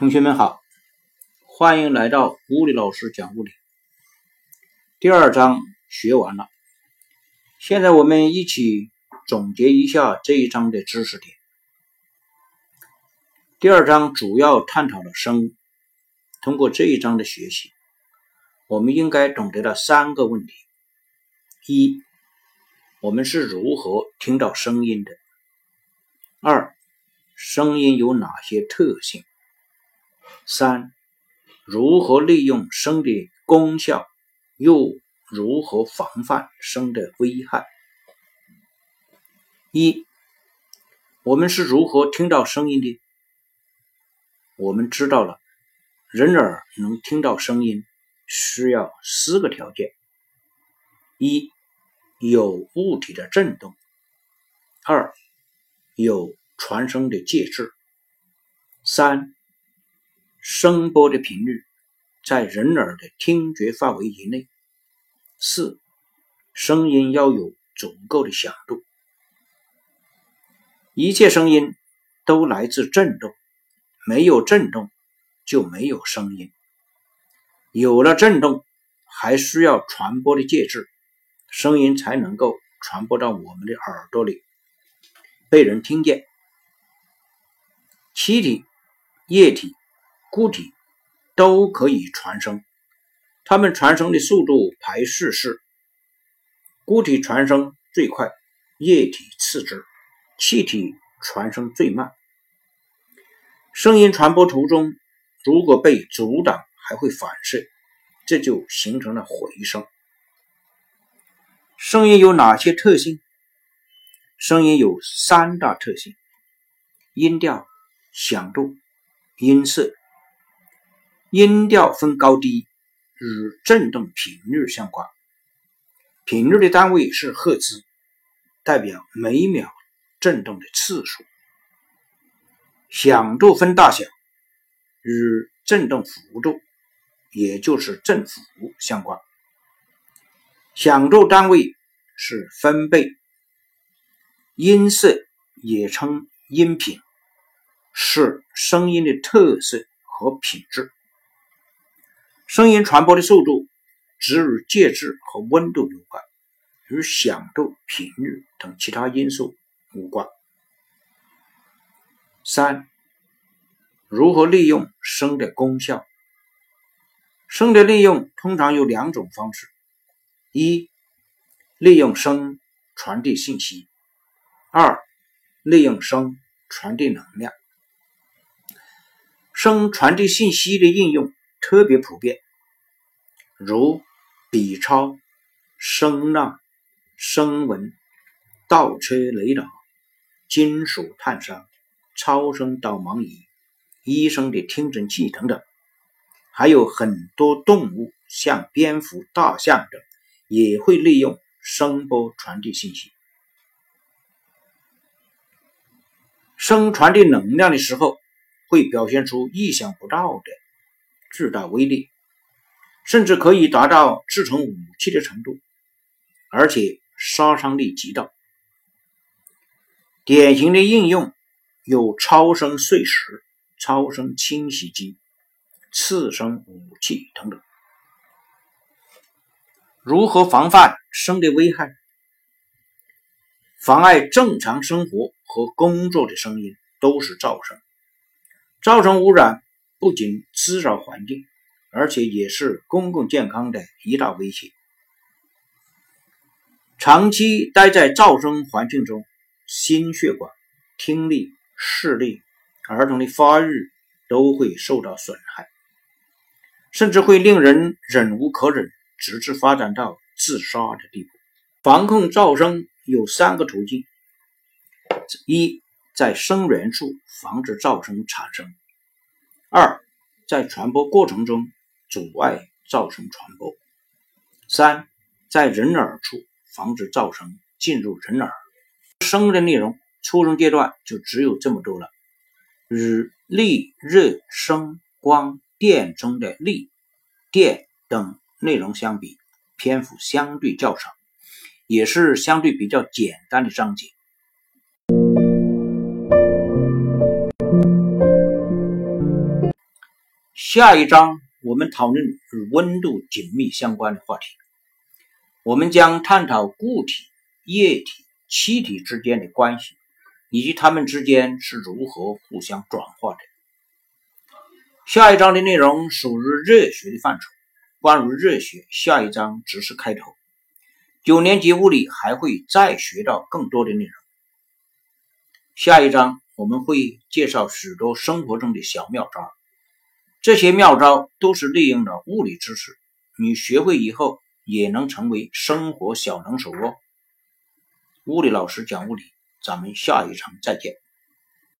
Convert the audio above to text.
同学们好，欢迎来到物理老师讲物理。第二章学完了，现在我们一起总结一下这一章的知识点。第二章主要探讨了声。通过这一章的学习，我们应该懂得了三个问题：一、我们是如何听到声音的；二、声音有哪些特性？三、如何利用声的功效，又如何防范声的危害？一、我们是如何听到声音的？我们知道了，人耳能听到声音，需要四个条件：一、有物体的振动；二、有传声的介质；三。声波的频率在人耳的听觉范围以内。四、声音要有足够的响度。一切声音都来自振动，没有振动就没有声音。有了振动，还需要传播的介质，声音才能够传播到我们的耳朵里，被人听见。气体、液体。固体都可以传声，它们传声的速度排序是：固体传声最快，液体次之，气体传声最慢。声音传播途中，如果被阻挡，还会反射，这就形成了回声。声音有哪些特性？声音有三大特性：音调、响度、音色。音调分高低，与振动频率相关。频率的单位是赫兹，代表每秒振动的次数。响度分大小，与振动幅度，也就是振幅相关。响度单位是分贝。音色也称音频，是声音的特色和品质。声音传播的速度只与介质和温度有关，与响度、频率等其他因素无关。三、如何利用声的功效？声的利用通常有两种方式：一、利用声传递信息；二、利用声传递能量。声传递信息的应用。特别普遍，如 B 超、声浪、声纹、倒车雷达、金属探伤、超声导盲仪、医生的听诊器等等，还有很多动物，像蝙蝠、大象等，也会利用声波传递信息。声传递能量的时候，会表现出意想不到的。巨大威力，甚至可以达到制成武器的程度，而且杀伤力极大。典型的应用有超声碎石、超声清洗机、次声武器等等。如何防范声的危害？妨碍正常生活和工作的声音都是噪声，噪声污染。不仅滋扰环境，而且也是公共健康的一大威胁。长期待在噪声环境中，心血管、听力、视力、儿童的发育都会受到损害，甚至会令人忍无可忍，直至发展到自杀的地步。防控噪声有三个途径：一，在声源处防止噪声产生。二，在传播过程中阻碍噪声传播；三，在人耳处防止噪声进入人耳。声的内容，初中阶段就只有这么多了。与力、热、声、光电中的力、电等内容相比，篇幅相对较少，也是相对比较简单的章节。下一章我们讨论与温度紧密相关的话题，我们将探讨固体、液体、气体之间的关系，以及它们之间是如何互相转化的。下一章的内容属于热学的范畴，关于热学，下一章只是开头。九年级物理还会再学到更多的内容。下一章我们会介绍许多生活中的小妙招。这些妙招都是利用了物理知识，你学会以后也能成为生活小能手哦。物理老师讲物理，咱们下一场再见。